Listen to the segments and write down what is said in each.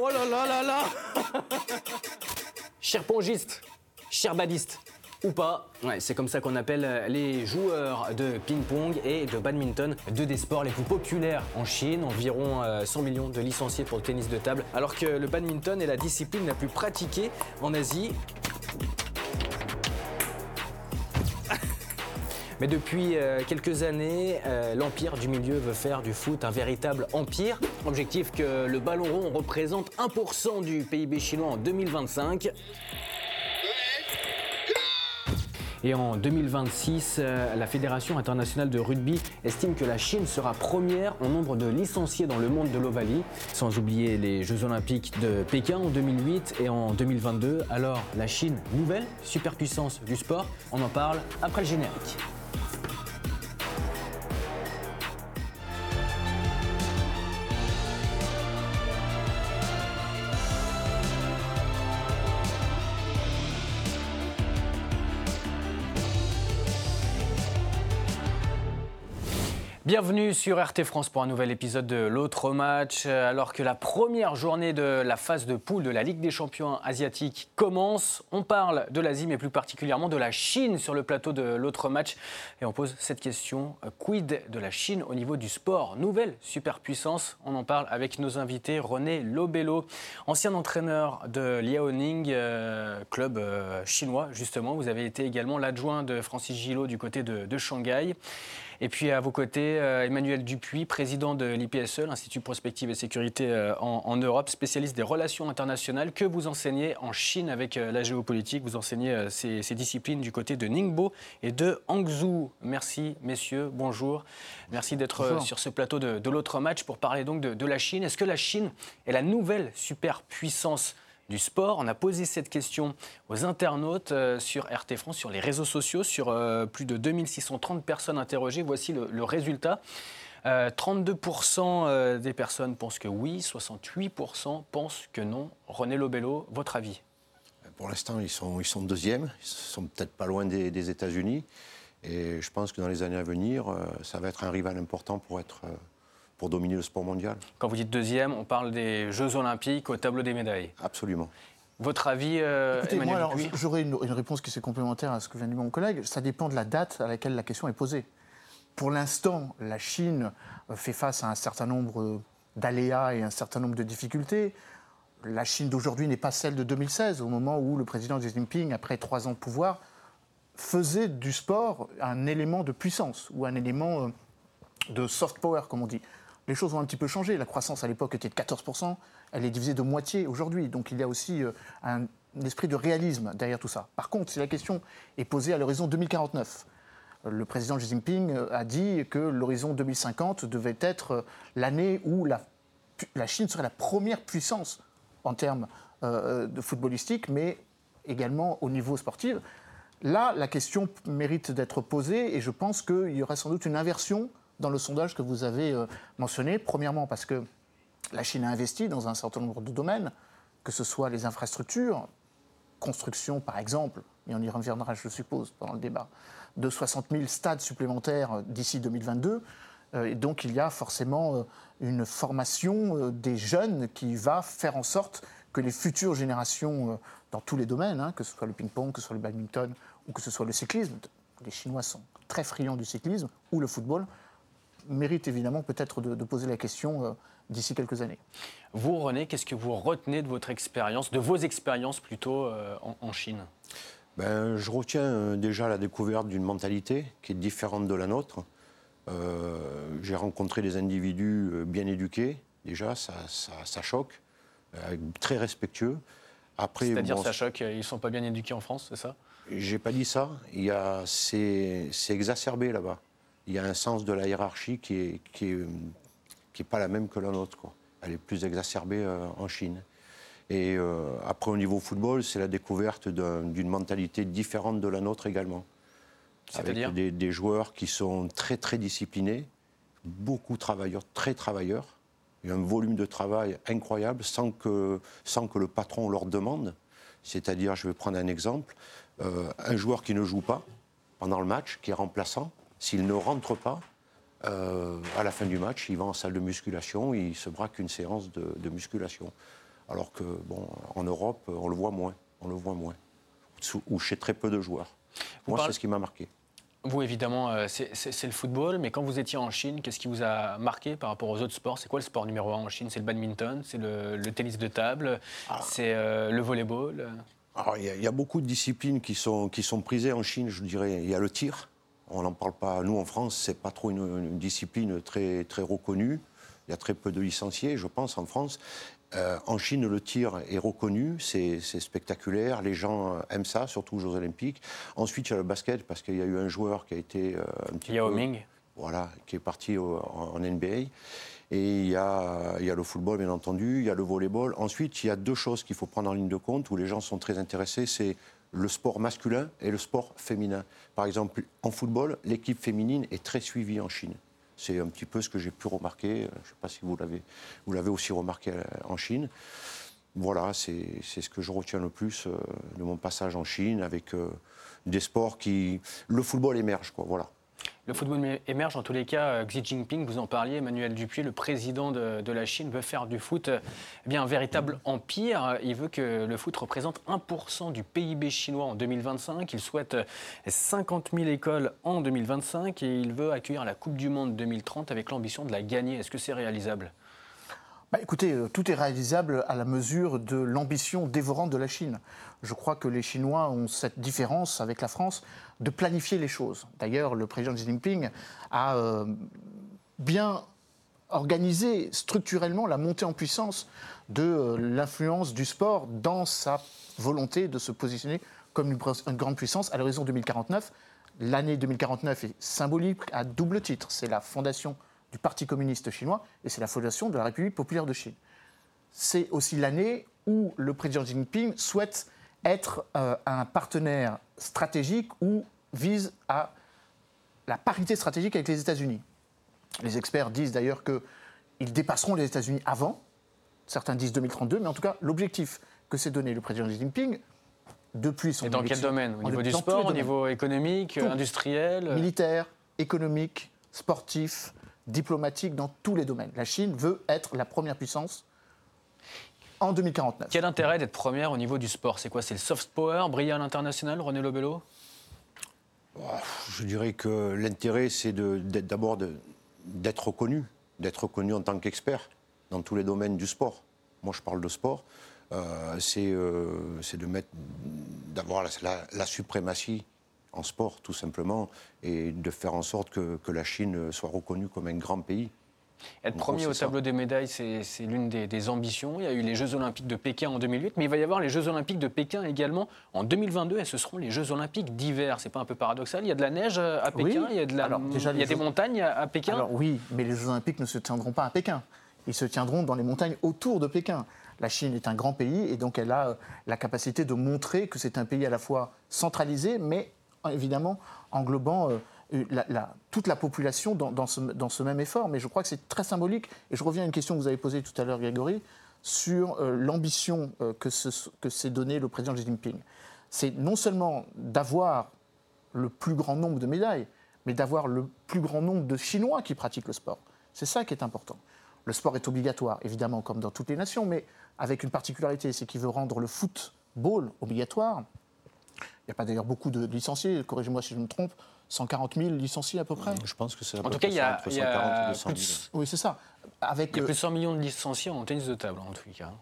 Oh là là là là Cher pongiste, cher badiste, ou pas. C'est comme ça qu'on appelle les joueurs de ping-pong et de badminton, deux des sports les plus populaires en Chine, environ 100 euh, millions de licenciés pour le tennis de table, alors que le badminton est la discipline la plus pratiquée en Asie. Mais depuis euh, quelques années, euh, l'Empire du milieu veut faire du foot un véritable empire. Objectif que le ballon rond représente 1% du PIB chinois en 2025. Et en 2026, euh, la Fédération internationale de rugby estime que la Chine sera première en nombre de licenciés dans le monde de l'Ovalie, sans oublier les Jeux olympiques de Pékin en 2008 et en 2022. Alors la Chine, nouvelle superpuissance du sport, on en parle après le générique. Bienvenue sur RT France pour un nouvel épisode de l'autre match. Alors que la première journée de la phase de poule de la Ligue des champions asiatiques commence, on parle de l'Asie mais plus particulièrement de la Chine sur le plateau de l'autre match. Et on pose cette question, quid de la Chine au niveau du sport? Nouvelle superpuissance, on en parle avec nos invités. René Lobello, ancien entraîneur de Liaoning, euh, club euh, chinois justement. Vous avez été également l'adjoint de Francis Gillot du côté de Shanghai. Et puis à vos côtés, euh, Emmanuel Dupuis, président de l'IPSE, l'Institut Prospective et Sécurité euh, en, Europe, spécialiste des relations internationales, que vous enseignez en Chine avec euh, la géopolitique. Vous enseignez ces, disciplines du côté de Ningbo et de Hangzhou. Merci, messieurs, bonjour. Merci d'être sur ce plateau de, l'autre match pour parler donc de, de la Chine. Est-ce que la Chine est la nouvelle superpuissance du sport. On a posé cette question aux internautes euh, sur RT France, sur les réseaux sociaux, sur euh, plus de 2630 personnes interrogées. Voici le, résultat. 32% euh, des personnes pensent que oui, 68% pensent que non. René Lobello, votre avis? Pour l'instant, ils sont, ils sont deuxièmes. Ils sont peut-être pas loin des, des États-Unis. Et je pense que dans les années à venir, ça va être un rival important pour être pour dominer le sport mondial. Quand vous dites deuxième, on parle des Jeux Olympiques au tableau des médailles. Absolument. Votre avis, euh, Écoutez, moi, j'aurais une, réponse qui est complémentaire à ce que vient de dire mon collègue. Ça dépend de la date à laquelle la question est posée. Pour l'instant, la Chine euh, fait face à un certain nombre d'aléas et un certain nombre de difficultés. La Chine d'aujourd'hui n'est pas celle de 2016, au moment où le président Xi Jinping, après trois ans de pouvoir, faisait du sport un élément de puissance ou un élément euh, de soft power, comme on dit les choses ont un petit peu changé. La croissance à l'époque était de 14%, elle est divisée de moitié aujourd'hui. Donc il y a aussi euh, un, esprit de réalisme derrière tout ça. Par contre, si la question est posée à l'horizon 2049, euh, le président Xi Jinping euh, a dit que l'horizon 2050 devait être l'année où la, Chine serait la première puissance en termes de footballistique, mais également au niveau sportif. Là, la question mérite d'être posée et je pense qu'il y aurait sans doute une inversion dans le sondage que vous avez euh, mentionné. Premièrement, parce que la Chine a investi dans un certain nombre de domaines, que ce soit les infrastructures, construction par exemple, et on y reviendra, je suppose, pendant le débat, de 60 000 stades supplémentaires euh, d'ici 2022. Euh, et donc il y a forcément une formation des jeunes qui va faire en sorte que les futures générations, dans tous les domaines, hein, que ce soit le ping-pong, que ce soit le badminton ou que ce soit le cyclisme, les Chinois sont très friands du cyclisme, ou le football, mérite évidemment peut-être de, poser la question euh, d'ici quelques années. Vous, René, qu'est-ce que vous retenez de votre expérience, de vos expériences plutôt euh, en, Chine? Ben, Je retiens euh, déjà la découverte d'une mentalité qui est différente de la nôtre. J'ai rencontré des individus bien éduqués, déjà, ça, ça, choque, très respectueux. C'est-à-dire, ça choque, ils ne sont pas bien éduqués en France, c'est ça? J'ai pas dit ça. C'est exacerbé là-bas il y a un sens de la hiérarchie qui n'est qui est, qui est pas la même que la nôtre. Quoi. Elle est plus exacerbée euh, en Chine. Et euh, après, au niveau football, c'est la découverte d'une mentalité différente de la nôtre également. Avec des, des, joueurs qui sont très, très disciplinés, beaucoup travailleurs, très travailleurs. Il y a un volume de travail incroyable sans que, sans que le patron leur demande. C'est-à-dire, je vais prendre un exemple, euh, un joueur qui ne joue pas pendant le match, qui est remplaçant, s'il ne rentre pas, euh, à la fin du match, il va en salle de musculation, il se braque une séance de, musculation. Alors que, bon, en Europe, on le voit moins. On le voit moins. Ou chez très peu de joueurs. Moi, c'est ce qui m'a marqué. Vous, évidemment, euh, c'est le football, mais quand vous étiez en Chine, qu'est-ce qui vous a marqué par rapport aux autres sports? C'est quoi le sport numéro un en Chine? C'est le badminton C'est le, tennis de table ah. C'est euh, le volleyball? Il y, a beaucoup de disciplines qui sont, qui sont prisées en Chine, je dirais. Il y a le tir. On n'en parle pas. Nous, en France, c'est pas trop une, discipline très, très reconnue. Il y a très peu de licenciés, je pense, en France. Euh, en Chine, le tir est reconnu, c'est spectaculaire, les gens aiment ça, surtout aux Jeux Olympiques. Ensuite, il y a le basket, parce qu'il y a eu un joueur qui a été euh, un petit Yao Ming. Voilà, qui est parti en, NBA. Et il y, a, il y, a, le football, bien entendu, il y a le volleyball. Ensuite, il y a deux choses qu'il faut prendre en ligne de compte, où les gens sont très intéressés, c'est le sport masculin et le sport féminin. Par exemple, en football, l'équipe féminine est très suivie en Chine. C'est un petit peu ce que j'ai pu remarquer. Je ne sais pas si vous l'avez, aussi remarqué euh, en Chine. Voilà, c'est, ce que je retiens le plus euh, de mon passage en Chine avec euh, des sports qui. Le football émerge, quoi. Voilà. Le football émerge en tous les cas. Euh, Xi Jinping, vous en parliez, Emmanuel Dupuis, le président de, la Chine, veut faire du foot euh, eh bien, un véritable empire. Il veut que le foot représente 1% du PIB chinois en 2025. Il souhaite 50 euh, 000 écoles en 2025 et il veut accueillir la Coupe du Monde 2030 avec l'ambition de la gagner. Est-ce que c'est réalisable? Bah, écoutez, euh, tout est réalisable à la mesure de l'ambition dévorante de la Chine. Je crois que les Chinois ont cette différence avec la France de planifier les choses. D'ailleurs, le président Xi Jinping a euh, bien organisé structurellement la montée en puissance de euh, l'influence du sport dans sa volonté de se positionner comme une, une grande puissance à l'horizon 2049. L'année 2049 est symbolique à double titre. C'est la fondation du Parti communiste chinois et c'est la fondation de la République populaire de Chine. C'est aussi l'année où le président Xi Jinping souhaite être euh, un partenaire stratégique ou vise à la parité stratégique avec les États-Unis. Les experts disent d'ailleurs qu'ils dépasseront les États-Unis avant, certains disent 2032, mais en tout cas, l'objectif que s'est donné le président Xi Jinping, depuis son. Et dans quel domaine? Au niveau du sport, au niveau économique, industriel? Militaire, économique, sportif, diplomatique dans tous les domaines. La Chine veut être la première puissance en 2049. Quel intérêt d'être première au niveau du sport? C'est quoi? C'est le soft power, briller à l'international, René Lobello? Je dirais que l'intérêt, c'est d'abord d'être reconnu, d'être reconnu en tant qu'expert dans tous les domaines du sport. Moi, je parle de sport. Euh, euh, c'est de mettre, d'avoir la suprématie en sport, tout simplement, et de faire en sorte que, la Chine soit reconnue comme un grand pays. Être premier au tableau des médailles, c'est l'une des, ambitions. Il y a eu les Jeux Olympiques de Pékin en 2008, mais il va y avoir les Jeux Olympiques de Pékin également en 2022, et ce seront les Jeux Olympiques d'hiver. C'est pas un peu paradoxal? Il y a de la neige à Pékin, il y a, de la, il y a des montagnes à Pékin? Alors oui, mais les Jeux Olympiques ne se tiendront pas à Pékin. Ils se tiendront dans les montagnes autour de Pékin. La Chine est un grand pays et donc elle a la capacité de montrer que c'est un pays à la fois centralisé, mais évidemment englobant euh, toute la population dans, ce, même effort. Mais je crois que c'est très symbolique. Et je reviens à une question que vous avez posée tout à l'heure, Grégory, sur euh, l'ambition euh, que, s'est donnée le président Xi Jinping. C'est non seulement d'avoir le plus grand nombre de médailles, mais d'avoir le plus grand nombre de Chinois qui pratiquent le sport. C'est ça qui est important. Le sport est obligatoire, évidemment, comme dans toutes les nations, mais avec une particularité, c'est qu'il veut rendre le football obligatoire. Il n'y a pas d'ailleurs beaucoup de licenciés, corrigez-moi si je me trompe, 140 000 licenciés à peu près Je pense que c'est En tout cas, il y a, il y a Oui, c'est ça. Avec, il y a plus de 100 millions de licenciés en tennis de table, en tout cas.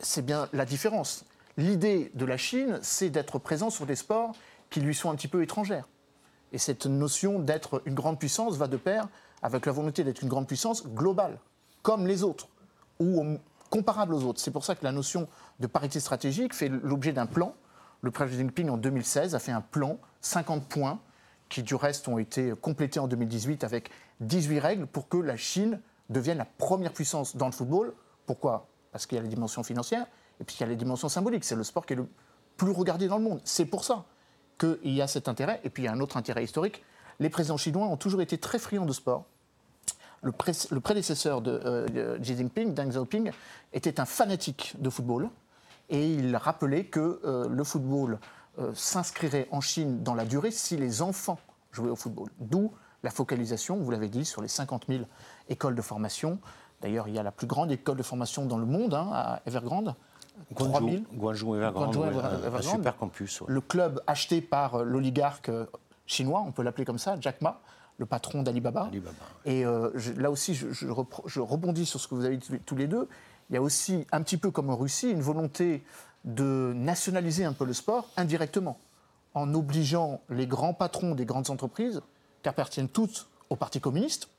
C'est bien la différence. L'idée de la Chine, c'est d'être présent sur des sports qui lui sont un petit peu étrangères. Et cette notion d'être une grande puissance va de pair avec la volonté d'être une grande puissance globale, comme les autres, ou comparable aux autres. C'est pour ça que la notion de parité stratégique fait l'objet d'un plan le président Jinping, en 2016, a fait un plan, 50 points, qui du reste ont été complétés en 2018 avec 18 règles pour que la Chine devienne la première puissance dans le football. Pourquoi? Parce qu'il y a les dimensions financières et puis il y a les dimensions symboliques. C'est le sport qui est le plus regardé dans le monde. C'est pour ça qu'il y a cet intérêt. Et puis il y a un autre intérêt historique. Les présidents chinois ont toujours été très friands de sport. Le, prédécesseur de, euh, de Xi Jinping, Deng Xiaoping, était un fanatique de football et il rappelait que euh, le football euh, s'inscrirait en Chine dans la durée si les enfants jouaient au football. D'où la focalisation, vous l'avez dit, sur les 50 000 écoles de formation D'ailleurs, il y a la plus grande école de formation dans le monde, hein, à Evergrande. Guangzhou, 3000. Guangzhou Evergrande, Guangzhou, Evergrande. un, super campus. ouais. Le club acheté par euh, l'oligarque chinois, on peut l'appeler comme ça, Jack Ma, le patron d'Alibaba. Alibaba. Et euh, je- là aussi, je, je repro- je rebondis sur ce que vous avez dit tous les deux. Il y a aussi, un petit peu comme en Russie, une volonté de nationaliser un peu le sport indirectement, en obligeant les grands patrons des grandes entreprises, qui appartiennent toutes au Parti communiste,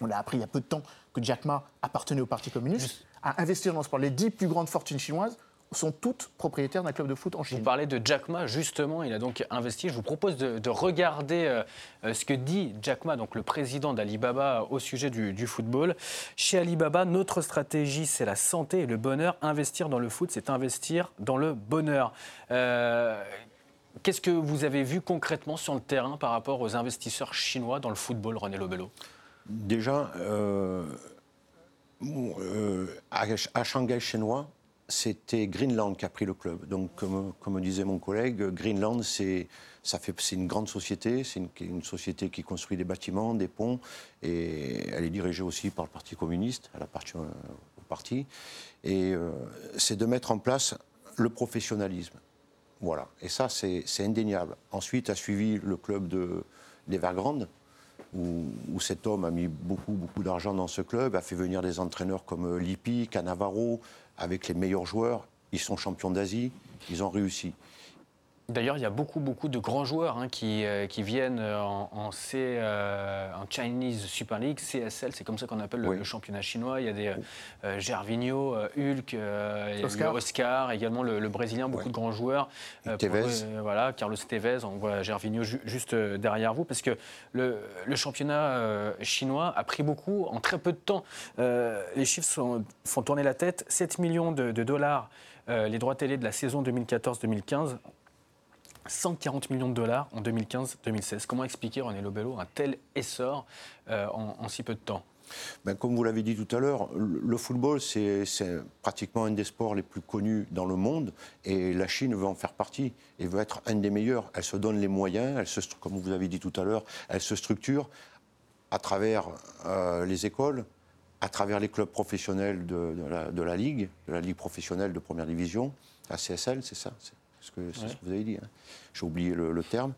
on a appris il y a peu de temps que Jack Ma appartenait au Parti communiste, à investir dans le sport. Les dix plus grandes fortunes chinoises sont toutes propriétaires d'un club de foot en Vous Chine. parlez de Jack Ma, justement, il a donc investi. Je vous propose de, de regarder euh, ce que dit Jack Ma, donc le président d'Alibaba, au sujet du, du football. Chez Alibaba, notre stratégie, c'est la santé et le bonheur. Investir dans le foot, c'est investir dans le bonheur. Euh, Qu'est-ce que vous avez vu concrètement sur le terrain par rapport aux investisseurs chinois dans le football, René Lobello? Déjà, euh, euh, à Shanghai chinois, c'était Greenland qui a pris le club. Donc, comme, comme disait mon collègue, Greenland, c'est une grande société, c'est une, société qui construit des bâtiments, des ponts, et elle est dirigée aussi par le Parti communiste, elle appartient au parti. Et euh, c'est de mettre en place le professionnalisme. Voilà, et ça, c'est indéniable. Ensuite a suivi le club de- d'Evergrande, où, où cet homme a mis beaucoup, beaucoup d'argent dans ce club, a fait venir des entraîneurs comme euh, Lippi, Cannavaro, avec les meilleurs joueurs. Ils sont champions d'Asie, ils ont réussi. D'ailleurs, il y a beaucoup, beaucoup de grands joueurs hein, qui, euh, qui viennent euh, en, en C, euh, en Chinese Super League, CSL, c'est comme ça qu'on appelle le, Oui. le championnat chinois. Il y a des euh, Gervinho, Hulk, euh, Oscar. Oscar, également le, le Brésilien, beaucoup Ouais. de grands joueurs. Tevez. euh, voilà, Carlos Tevez, on voit Gervinho ju- juste derrière vous, parce que le, le championnat euh, chinois a pris beaucoup en très peu de temps. Euh, les chiffres sont- font tourner la tête. 7 millions de, de dollars, euh, les droits télé de la saison 2014-2015. 140 millions de dollars en 2015-2016. Comment expliquer, René Lobello, un tel essor euh, en, si peu de temps? Ben, comme vous l'avez dit tout à l'heure, le football, c'est pratiquement un des sports les plus connus dans le monde et la Chine veut en faire partie et veut être un des meilleurs. Elle se donne les moyens, elle se, comme vous avez dit tout à l'heure, elle se structure à travers euh, les écoles, à travers les clubs professionnels de la, de la Ligue, de la Ligue professionnelle de première division, la CSL, c'est ça C'est ce, que- c'est ce que vous avez dit. hein. J'ai oublié le, le terme.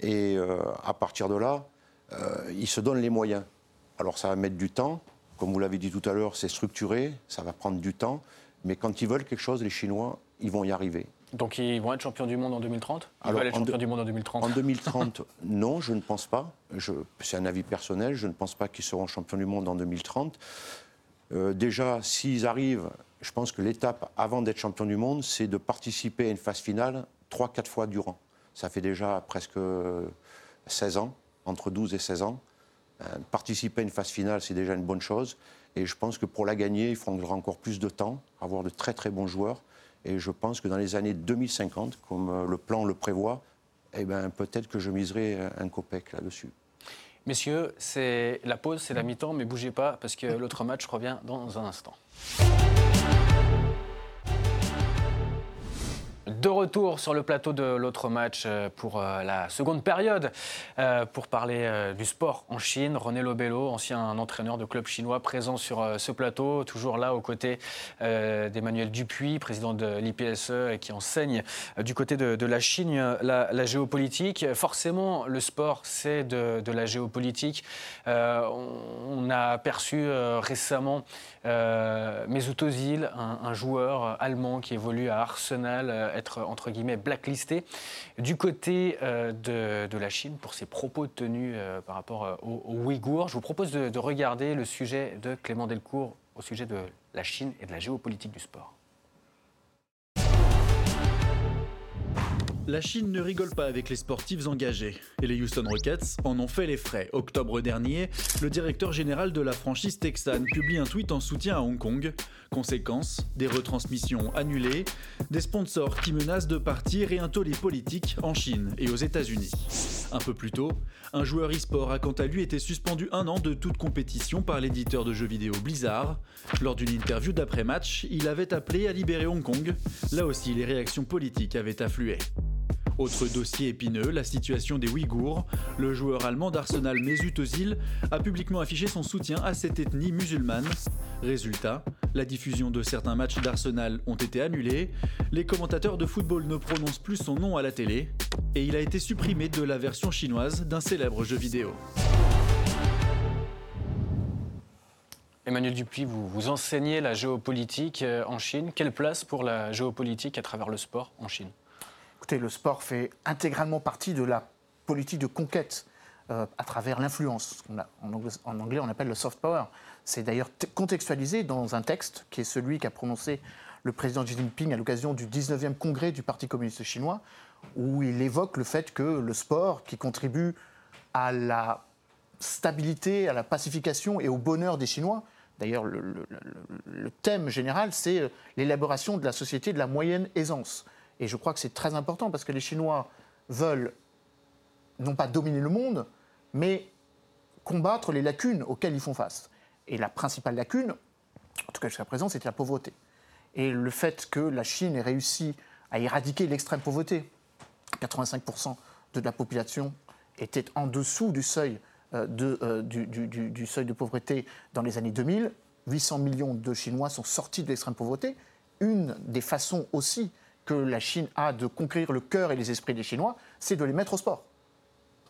Et euh, à partir de là, euh, ils se donnent les moyens. Alors ça va mettre du temps. Comme vous l'avez dit tout à l'heure, c'est structuré, ça va prendre du temps. Mais quand ils veulent quelque chose, les Chinois, ils vont y arriver. Donc ils vont être champions du monde en 2030 Ils Alors, être champions du monde en 2030 En 2030, non, je ne pense pas. C'est un avis personnel. Je ne pense pas qu'ils seront champions du monde en 2030. Euh, déjà, s'ils arrivent, je pense que l'étape avant d'être champion du monde, c'est de participer à une phase finale 3-4 fois durant. Ça fait déjà presque 16 ans, entre 12 et 16 ans. Euh, participer à une phase finale, c'est déjà une bonne chose. Et je pense que pour la gagner, il faudra encore plus de temps, avoir de très très bons joueurs. Et je pense que dans les années 2050, comme euh, le plan le prévoit, eh ben, peut-être que je miserai un copec là-dessus. Messieurs, c'est la pause, c'est la mi-temps, mais bougez pas parce que l'autre match revient dans un instant. De retour sur le plateau de l'autre match euh, pour euh, la seconde période, euh, pour parler du sport en Chine. René Lobello, ancien entraîneur de club chinois, présent sur ce plateau, toujours là aux côtés d'Emmanuel Dupuis, président de l'IPSE qui enseigne du côté de, de la Chine la, géopolitique. Forcément, le sport, c'est de, la géopolitique. On, a aperçu récemment euh, Mesut Özil, un, joueur allemand qui évolue à Arsenal, être entre guillemets blacklisté du côté euh, de, la Chine pour ses propos tenus euh, par rapport euh, aux, Ouïghours. Je vous propose de regarder le sujet de Clément Delcourt au sujet de la Chine et de la géopolitique du sport. La Chine ne rigole pas avec les sportifs engagés, et les Houston Rockets en ont fait les frais. Octobre dernier, le directeur général de la franchise texane publie un tweet en soutien à Hong Kong. Conséquence, des retransmissions annulées, des sponsors qui menacent de partir et un tollé politique en Chine et aux États-Unis. Un peu plus tôt, un joueur e-sport a quant à lui été suspendu un an de toute compétition par l'éditeur de jeux vidéo Blizzard. Lors d'une interview d'après-match, il avait appelé à libérer Hong Kong. Là aussi, les réactions politiques avaient afflué. Autre dossier épineux, la situation des Ouïghours. Le joueur allemand d'Arsenal Mesut Özil a publiquement affiché son soutien à cette ethnie musulmane. Résultat, la diffusion de certains matchs d'Arsenal ont été annulés, les commentateurs de football ne prononcent plus son nom à la télé, et il a été supprimé de la version chinoise d'un célèbre jeu vidéo. Emmanuel Dupuis, vous, enseignez la géopolitique euh, en Chine. Quelle place pour la géopolitique à travers le sport en Chine? Écoutez, le sport fait intégralement partie de la politique de conquête euh, à travers l'influence. En, en, anglais, on appelle le soft power. C'est d'ailleurs contextualisé dans un texte qui est celui qu'a prononcé le président Xi Jinping à l'occasion du 19e congrès du Parti communiste chinois, où il évoque le fait que le sport, qui contribue à la stabilité, à la pacification et au bonheur des Chinois, D'ailleurs, le, thème général, c'est euh, l'élaboration de la société de la moyenne aisance. Et je crois que c'est très important parce que les Chinois veulent non pas dominer le monde, mais combattre les lacunes auxquelles ils font face. Et la principale lacune, en tout cas jusqu'à présent, c'était la pauvreté. Et le fait que la Chine ait réussi à éradiquer l'extrême pauvreté, 85% de la population était en dessous du seuil euh, euh, du, seuil de pauvreté dans les années 2000. 800 millions de Chinois sont sortis de l'extrême pauvreté. Une des façons aussi que la Chine a de conquérir le cœur et les esprits des Chinois, c'est de les mettre au sport.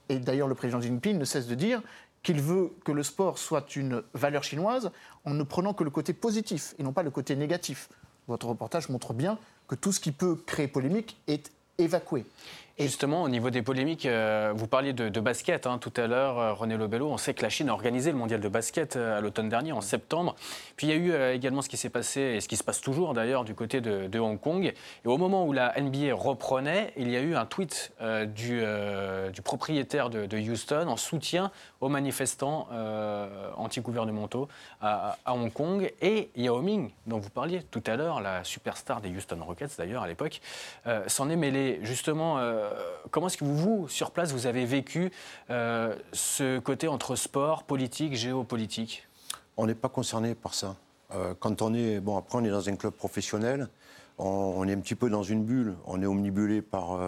Et d'ailleurs, le président Xi Jinping ne cesse de dire qu'il veut que le sport soit une valeur chinoise en ne prenant que le côté positif et non pas le côté négatif. Votre reportage montre bien que tout ce qui peut créer polémique est évacué. Justement, au niveau des polémiques, euh, vous parliez de, basket hein, tout à l'heure, euh, René Lobello. On sait que la Chine a organisé le mondial de basket euh, à l'automne dernier, en septembre. Puis il y a eu également ce qui s'est passé, et ce qui se passe toujours d'ailleurs, du côté de, Hong Kong. Et au moment où la NBA reprenait, il y a eu un tweet du, propriétaire de, Houston en soutien aux manifestants anti-gouvernementaux à, à, Hong Kong. Et Yao Ming, dont vous parliez tout à l'heure, la superstar des Houston Rockets d'ailleurs à l'époque, s'en est mêlé justement comment est-ce que vous, sur place, vous avez vécu euh, ce côté entre sport, politique, géopolitique? On n'est pas concerné par ça. Euh, quand on est, bon, après, on est dans un club professionnel, on, est un petit peu dans une bulle. On est omnibulé par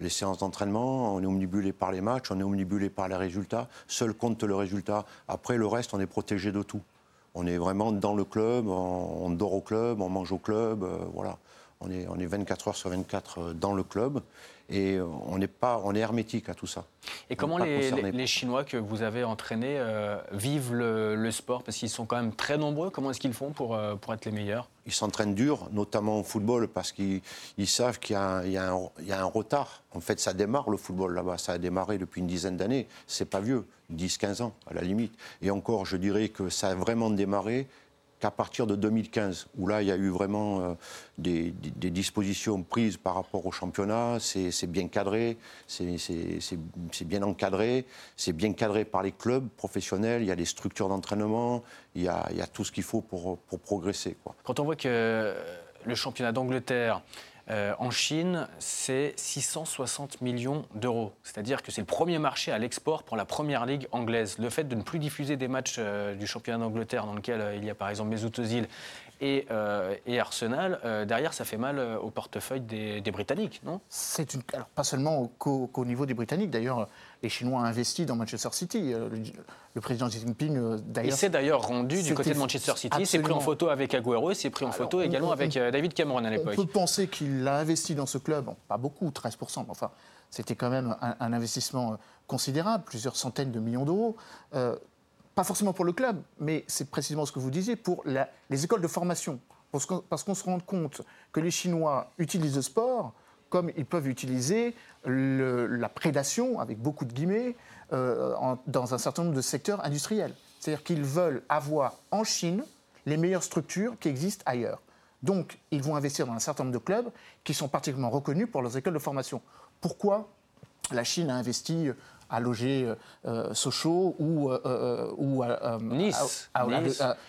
les séances d'entraînement, on est omnibulé par les matchs, on est omnibulé par les résultats. Seul compte le résultat. Après, le reste, on est protégé de tout. On est vraiment dans le club, on, dort au club, on mange au club, voilà. On est 24 heures sur 24 dans le club et on est, pas, on est hermétique à tout ça. Et comment les, Chinois que vous avez entraînés euh, vivent le, sport? Parce qu'ils sont quand même très nombreux. Comment est-ce qu'ils font pour, euh, pour être les meilleurs? Ils s'entraînent dur, notamment au football, parce qu'ils savent qu'il y, y, a un retard. En fait, ça démarre le football là-bas. Ça a démarré depuis une dizaine d'années. C'est pas vieux, 10-15 ans à la limite. Et encore, je dirais que ça a vraiment démarré à partir de 2015, où là, il y a eu vraiment euh, des, dispositions prises par rapport au championnat, c'est bien cadré, c'est bien encadré, c'est bien cadré par les clubs professionnels, il y a des structures d'entraînement, il, y a tout ce qu'il faut pour, progresser. Quand on voit que le championnat d'Angleterre euh, en Chine, c'est 660 millions d'euros. C'est-à-dire que c'est le premier marché à l'export pour la première ligue anglaise. Le fait de ne plus diffuser des matchs euh, du championnat d'Angleterre dans lequel euh, il y a par exemple Mesut Özil et, Arsenal, derrière, ça fait mal au portefeuille des, Britanniques, non? C'est une... Alors, pas seulement qu'au niveau des Britanniques. D'ailleurs, les Chinois ont investi dans Manchester City. Euh, le, président Xi Jinping, euh, d'ailleurs. Il s'est d'ailleurs rendu du côté de Manchester City. Il s'est pris en photo avec Agüero, il s'est pris en photo également avec euh, David Cameron à l'époque. On peut penser qu'il a investi dans ce club, pas beaucoup, 13%, mais enfin, c'était quand même un, investissement considérable, plusieurs centaines de millions d'euros. Pas forcément pour le club, mais c'est précisément ce que vous disiez, pour les écoles de formation. Parce qu'on se rend compte que les Chinois utilisent le sport comme ils peuvent utiliser la prédation, avec beaucoup de guillemets, euh, dans un certain nombre de secteurs industriels. C'est-à-dire qu'ils veulent avoir en Chine les meilleures structures qui existent ailleurs. Donc, ils vont investir dans un certain nombre de clubs qui sont particulièrement reconnus pour leurs écoles de formation. Pourquoi? La Chine a investi à loger euh, Sochaux ou, euh, ou à, nice. À,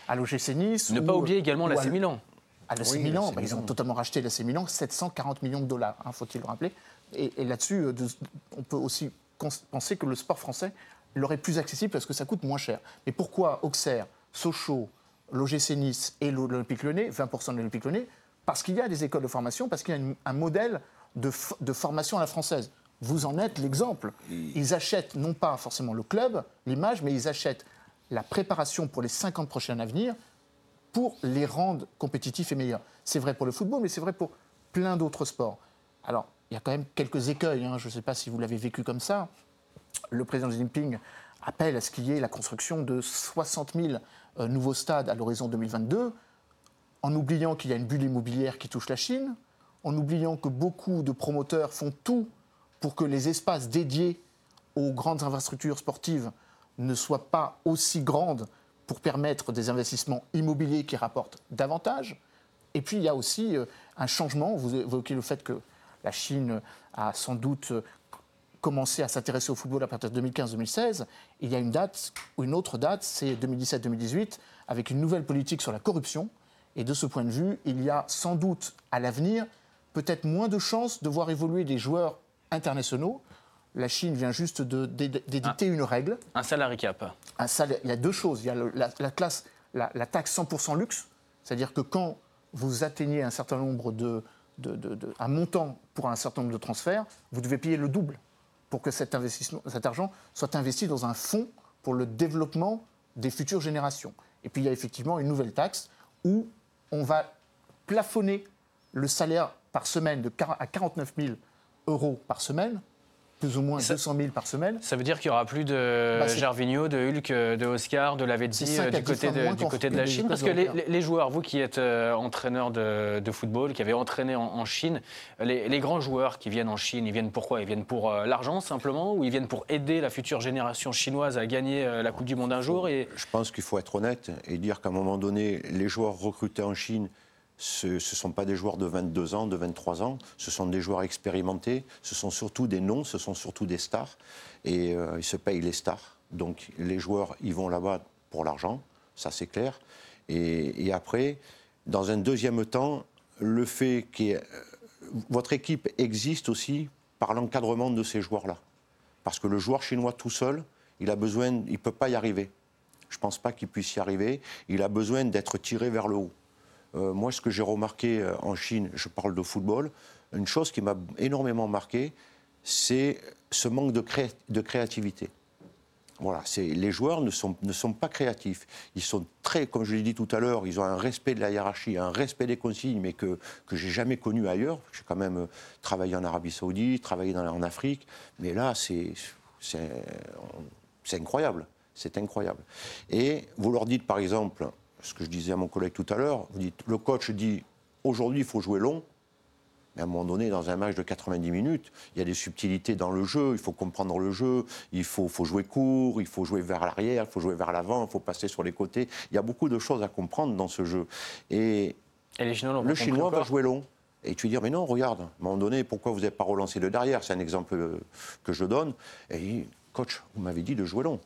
à, loger Nice. Ne pas oublier également la Milan. À l'AC Milan, bah, ils ont totalement racheté l'AC Milan, 740 millions de dollars, hein, faut-il le rappeler. Et, là-dessus, euh, on peut aussi penser que le sport français l'aurait plus accessible parce que ça coûte moins cher. Mais pourquoi Auxerre, Sochaux, l'OGC Nice et l'Olympique Lyonnais, 20% de l'Olympique Lyonnais? Parce qu'il y a des écoles de formation, parce qu'il y a un modèle de, de formation à la française. Vous en êtes l'exemple. Ils achètent non pas forcément le club, l'image, mais ils achètent la préparation pour les 50 prochaines à venir pour les rendre compétitifs et meilleurs. C'est vrai pour le football, mais c'est vrai pour plein d'autres sports. Alors, il y a quand même quelques écueils. hein. Je ne sais pas si vous l'avez vécu comme ça. Le président Xi Jinping appelle à ce qu'il y ait la construction de 60 000 euh, nouveaux stades à l'horizon 2022, en oubliant qu'il y a une bulle immobilière qui touche la Chine, en oubliant que beaucoup de promoteurs font tout pour que les espaces dédiés aux grandes infrastructures sportives ne soient pas aussi grandes pour permettre des investissements immobiliers qui rapportent davantage. Et puis il y a aussi euh, un changement. Vous évoquez le fait que la Chine a sans doute commencé à s'intéresser au football à partir de 2015-2016. Il y a une date, ou une autre date, c'est 2017-2018, avec une nouvelle politique sur la corruption. Et de ce point de vue, il y a sans doute à l'avenir peut-être moins de chances de voir évoluer des joueurs internationaux. La Chine vient juste d'éditer une règle. Un salary cap. Un salaire- il y a deux choses. Il y a le- la, la classe, la, la taxe 100% luxe, c'est-à-dire que quand vous atteignez un certain nombre de, de- de- de- un montant pour un certain nombre de transferts, vous devez payer le double pour que cet investissement, cet argent soit investi dans un fonds pour le développement des futures générations. Et puis il y a effectivement une nouvelle taxe où on va plafonner le salaire par semaine de, quar- à 49 000 euros par semaine, plus ou moins Ça- 200 000 par semaine. Ça veut dire qu'il n'y aura plus de Bah, Gervinho, de Hulk, de Oscar, de Lavezzi euh, du côté, de, du côté la Chine. Parce que les, Européens. les- les joueurs, vous qui êtes euh, entraîneur de, de football, qui avez entraîné en, en Chine, les, les grands joueurs qui viennent en Chine, ils viennent pourquoi Ils viennent pour euh, l'argent simplement ou ils viennent pour aider la future génération chinoise à gagner euh, la Coupe du Monde un jour et... Je pense qu'il faut être honnête et dire qu'à un moment donné, les joueurs recrutés en Chine, ce ne sont pas des joueurs de 22 ans, de 23 ans, ce sont des joueurs expérimentés, ce sont surtout des noms, ce sont surtout des stars, et euh, ils se payent les stars. Donc les joueurs, ils vont là-bas pour l'argent, ça c'est clair. Et, et après, dans un deuxième temps, le fait que votre équipe existe aussi par l'encadrement de ces joueurs-là. Parce que le joueur chinois tout seul, il a besoin, il ne peut pas y arriver. Je ne pense pas qu'il puisse y arriver. Il a besoin d'être tiré vers le haut. Euh, moi, ce que j'ai remarqué euh, en Chine, je parle de football, une chose qui m'a énormément marqué, c'est ce manque de, cré- de créativité. Voilà, les joueurs ne sont, pas créatifs. Ils sont très, comme je l'ai dit tout à l'heure, ils ont un respect de la hiérarchie, un respect des consignes, mais que, que j'ai jamais connu ailleurs. J'ai quand même euh, travaillé en Arabie Saoudite, travaillé en Afrique, mais là, c'est incroyable. C'est incroyable. Et vous leur dites, par exemple, ce que je disais à mon collègue tout à l'heure, vous dites, le coach dit, aujourd'hui, il faut jouer long. Mais à un moment donné, dans un match de 90 minutes, il y a des subtilités dans le jeu, il faut comprendre le jeu, il faut, faut jouer court, il faut jouer vers l'arrière, il faut jouer vers l'avant, il faut passer sur les côtés. Il y a beaucoup de choses à comprendre dans ce jeu. Et Et les Chinois l'ont pas le Chinois va jouer long. Et tu lui dis, mais non, regarde, à un moment donné, pourquoi vous n'avez pas relancé le derrière? C'est un exemple euh, que je donne. Et coach, vous m'avez dit de jouer long.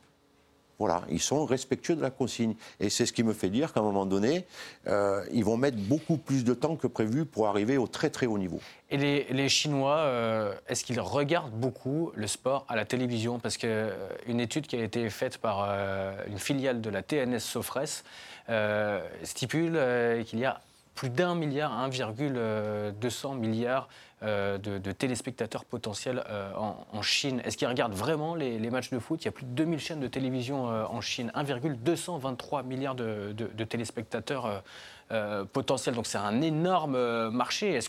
Voilà, ils sont respectueux de la consigne. Et c'est ce qui me fait dire qu'à un moment donné, euh, ils vont mettre beaucoup plus de temps que prévu pour arriver au très très haut niveau. Et les, Chinois, euh, est-ce qu'ils regardent beaucoup le sport à la télévision? Parce qu'une étude qui a été faite par euh, une filiale de la TNS Sofres euh, stipule euh, qu'il y a plus d'un milliard, 1,200 milliards euh, de, de téléspectateurs potentiels euh, en, en Chine. Est-ce qu'ils regardent vraiment les, les matchs de foot? Il y a plus de 2000 chaînes de télévision euh, en Chine, 1,223 milliards de, de- de téléspectateurs euh, euh, potentiels. Donc c'est un énorme euh, marché. Est-ce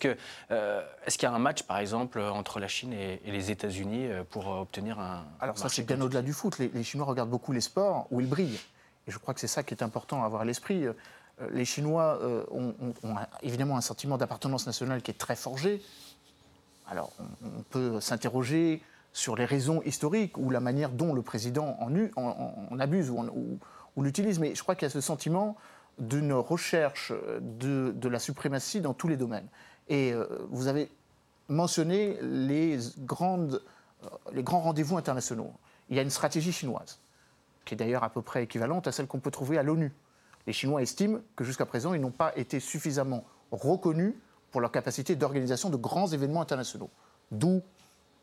euh, qu'il y a un match, par exemple, entre la Chine et, et les États-Unis euh, pour euh, obtenir un Alors ça, c'est bien au-delà du foot. Les, les Chinois regardent beaucoup les sports où ils brillent. Et je crois que c'est ça qui est important à avoir à l'esprit. Euh, Les Chinois euh, ont, ont- évidemment un sentiment d'appartenance nationale qui est très forgé. Alors, on, peut s'interroger sur les raisons historiques ou la manière dont le président en, abuse ou, l'utilise, mais je crois qu'il y a ce sentiment d'une recherche de, de la suprématie dans tous les domaines. Et euh, vous avez mentionné euh, les grands rendez-vous internationaux. Il y a une stratégie chinoise, qui est d'ailleurs à peu près équivalente à celle qu'on peut trouver à l'ONU. Les Chinois estiment que jusqu'à présent, ils n'ont pas été suffisamment reconnus pour leur capacité d'organisation de grands événements internationaux. D'où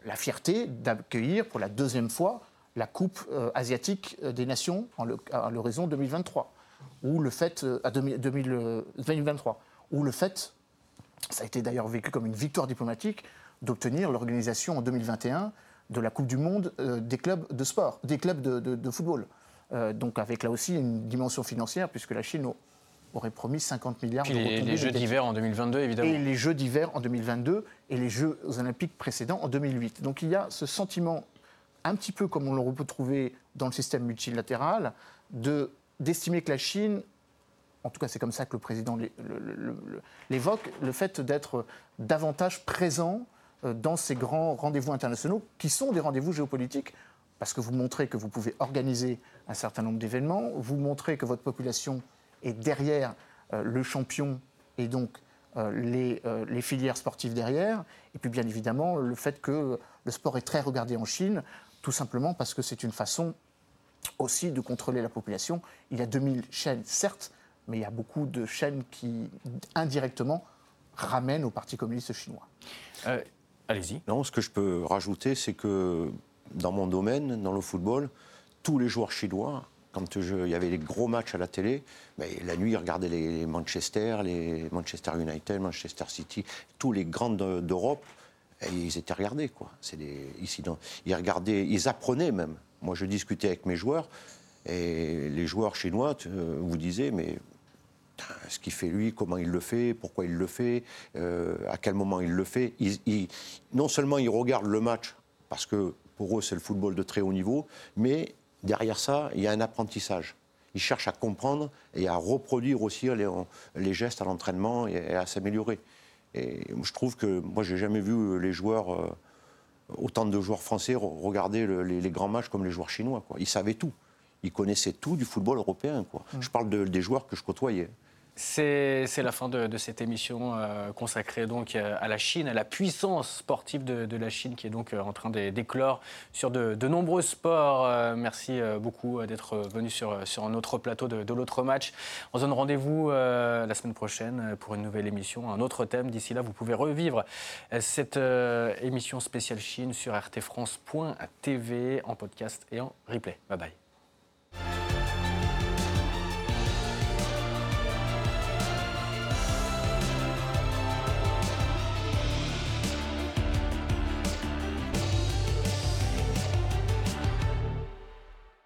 la fierté d'accueillir pour la deuxième fois la Coupe euh, asiatique euh, des nations à l'horizon 2023, ou le fait euh, à 2000 2000, euh, 2023, ou le fait, ça a été d'ailleurs vécu comme une victoire diplomatique, d'obtenir l'organisation en 2021 de la Coupe du Monde des clubs de sport, des clubs de, football. Donc avec là aussi une dimension financière, puisque la Chine aurait promis 50 milliards d'euros. Et les Jeux d'hiver en 2022, évidemment. Et les Jeux d'hiver en 2022 et les Jeux olympiques précédents en 2008. Donc il y a ce sentiment, un petit peu comme on le peut trouver dans le système multilatéral, d'estimer que la Chine en tout cas c'est comme ça que le président l'évoque, le fait d'être davantage présent euh, dans ces grands rendez-vous internationaux qui sont des rendez-vous géopolitiques parce que vous montrez que vous pouvez organiser un certain nombre d'événements, vous montrez que votre population est derrière euh, le champion et donc euh, les, les, filières sportives derrière, et puis bien évidemment le fait que le sport est très regardé en Chine, tout simplement parce que c'est une façon aussi de contrôler la population. Il y a 2000 chaînes, certes, mais il y a beaucoup de chaînes qui, indirectement, ramènent au Parti communiste chinois. Allez-y. Non, ce que je peux rajouter, c'est que dans mon domaine, dans le football, tous les joueurs chinois, quand il y avait les gros matchs à la télé, ben, la nuit, ils regardaient les Manchester, les Manchester United, Manchester City, tous les grands d'Europe, et ils étaient regardés. Quoi. Des, ici, ils regardaient, ils apprenaient même. Moi, je discutais avec mes joueurs, et les joueurs chinois vous disaient, mais ce qu'il fait lui, comment il le fait, pourquoi il le fait, euh, à quel moment il le fait. non seulement ils regardent le match, parce que pour eux c'est le football de très haut niveau, mais derrière ça, il y a un apprentissage. Ils cherchent à comprendre et à reproduire aussi les, gestes à l'entraînement et, à s'améliorer. Et je trouve que moi, j'ai jamais vu les joueurs, euh, autant de joueurs français regarder les, grands matchs comme les joueurs chinois. Quoi. Ils savaient tout. Ils connaissaient tout du football européen. Quoi. Mmh. Je parle des joueurs que je côtoyais. C'est la fin de, cette émission euh, consacrée donc euh, à la Chine, à la puissance sportive de, la Chine qui est donc euh, en train d'éclore sur de, nombreux sports. merci beaucoup d'être venu sur, sur un autre plateau de, l'autre match. On se donne rendez-vous la semaine prochaine pour une nouvelle émission, un autre thème. D'ici là, vous pouvez revivre cette émission spéciale Chine sur rtfrance.tv en podcast et en replay. Bye bye.